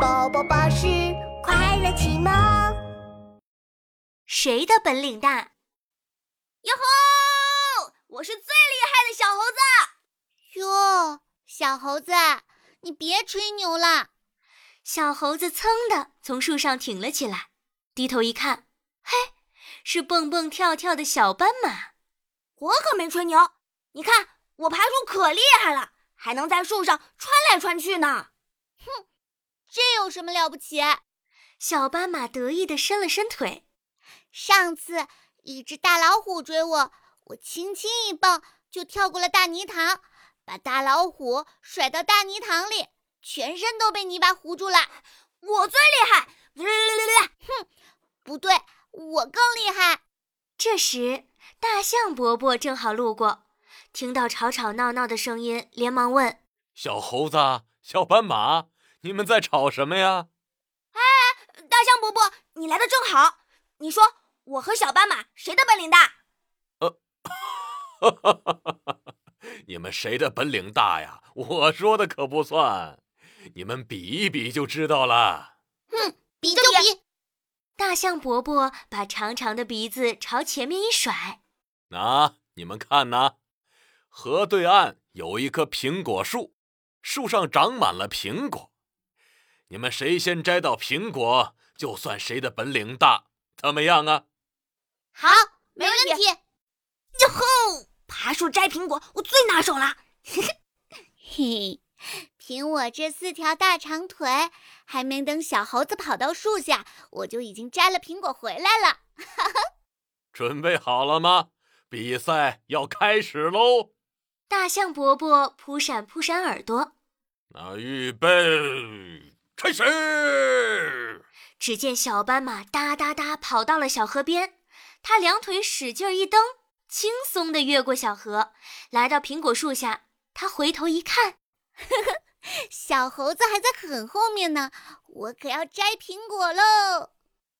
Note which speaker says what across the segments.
Speaker 1: 宝宝巴士快乐启蒙。
Speaker 2: 谁的本领大？
Speaker 3: 哟吼！我是最厉害的小猴子。
Speaker 4: 哟，小猴子，你别吹牛了。
Speaker 2: 小猴子噌的从树上挺了起来，低头一看，嘿，是蹦蹦跳跳的小斑马。
Speaker 3: 我可没吹牛，你看我爬树可厉害了，还能在树上穿来穿去呢。
Speaker 4: 哼，这有什么了不起？
Speaker 2: 小斑马得意地伸了伸腿。
Speaker 4: 上次一只大老虎追我，我轻轻一蹦就跳过了大泥塘，把大老虎甩到大泥塘里，全身都被泥巴糊住了。
Speaker 3: 我最厉害！
Speaker 4: 哼，不对，我更厉害。
Speaker 2: 这时，大象伯伯正好路过，听到吵吵闹闹的声音，连忙问：“
Speaker 5: 小猴子，小斑马。”你们在吵什么呀？
Speaker 3: 哎，大象伯伯，你来的正好。你说我和小斑马谁的本领大？
Speaker 5: 呃，哈哈哈哈哈！你们谁的本领大呀？我说的可不算，你们比一比就知道了。
Speaker 4: 哼，比就比。
Speaker 2: 大象伯伯把长长的鼻子朝前面一甩，
Speaker 5: 那你们看呐，河对岸有一棵苹果树，树上长满了苹果。你们谁先摘到苹果，就算谁的本领大，怎么样啊？
Speaker 4: 好，没问题。
Speaker 3: 哟吼，爬树摘苹果，我最拿手了。
Speaker 4: 嘿嘿，凭我这四条大长腿，还没等小猴子跑到树下，我就已经摘了苹果回来了。哈哈，
Speaker 5: 准备好了吗？比赛要开始喽！
Speaker 2: 大象伯伯扑闪扑闪耳朵，
Speaker 5: 那预备。开始！
Speaker 2: 只见小斑马哒哒哒跑到了小河边，它两腿使劲一蹬，轻松地越过小河，来到苹果树下。它回头一看，
Speaker 4: 呵呵，小猴子还在很后面呢，我可要摘苹果喽！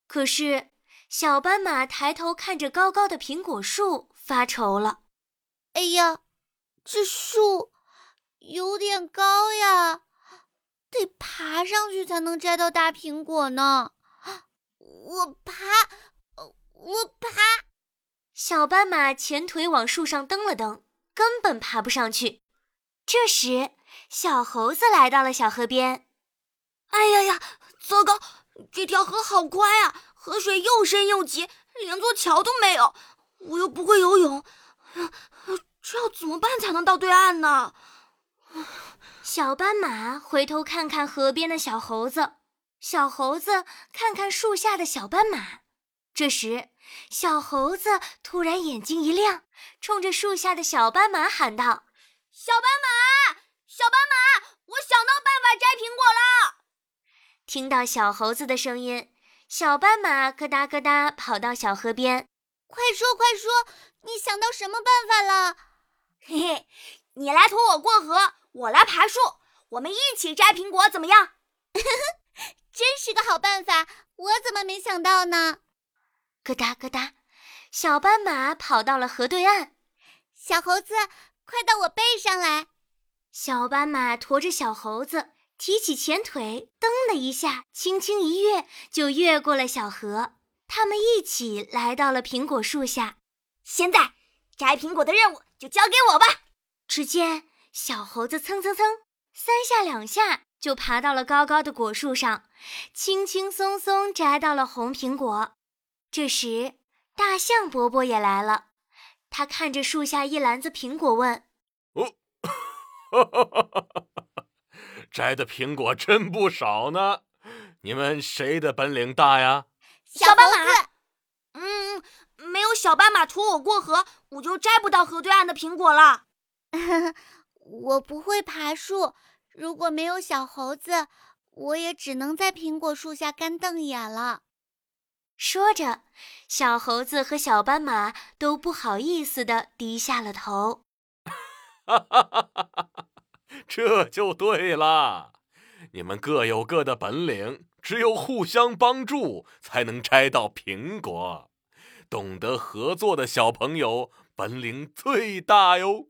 Speaker 2: 可是小斑马抬头看着高高的苹果树，发愁了：“
Speaker 4: 哎呀，这树有点高呀！”爬上去才能摘到大苹果呢。我爬，我爬。
Speaker 2: 小斑马前腿往树上蹬了蹬，根本爬不上去。这时，小猴子来到了小河边。
Speaker 3: 哎呀呀，糟糕！这条河好宽呀，河水又深又急，连座桥都没有。我又不会游泳，这要怎么办才能到对岸呢？
Speaker 2: 小斑马回头看看河边的小猴子，小猴子看看树下的小斑马。这时，小猴子突然眼睛一亮，冲着树下的小斑马喊道：“
Speaker 3: 小斑马，小斑马，我想到办法摘苹果了！”
Speaker 2: 听到小猴子的声音，小斑马咯哒咯哒跑到小河边：“
Speaker 4: 快说快说，你想到什么办法了？”“
Speaker 3: 嘿嘿，你来驮我过河。”我来爬树，我们一起摘苹果，怎么样？
Speaker 4: 真是个好办法，我怎么没想到呢？
Speaker 2: 咯哒咯哒，小斑马跑到了河对岸。
Speaker 4: 小猴子，快到我背上来！
Speaker 2: 小斑马驮着小猴子，提起前腿，蹬的一下，轻轻一跃，就越过了小河。他们一起来到了苹果树下。
Speaker 3: 现在，摘苹果的任务就交给我吧。
Speaker 2: 只见。小猴子蹭蹭蹭，三下两下就爬到了高高的果树上，轻轻松松摘到了红苹果。这时，大象伯伯也来了，他看着树下一篮子苹果，问：“哦，
Speaker 5: 哈哈哈哈哈，摘的苹果真不少呢，你们谁的本领大呀？”
Speaker 4: 小斑马。
Speaker 3: 嗯，没有小斑马驮我过河，我就摘不到河对岸的苹果了。
Speaker 4: 我不会爬树，如果没有小猴子，我也只能在苹果树下干瞪眼了。
Speaker 2: 说着，小猴子和小斑马都不好意思地低下了头。
Speaker 5: 哈哈哈哈哈！这就对了，你们各有各的本领，只有互相帮助才能摘到苹果。懂得合作的小朋友，本领最大哟。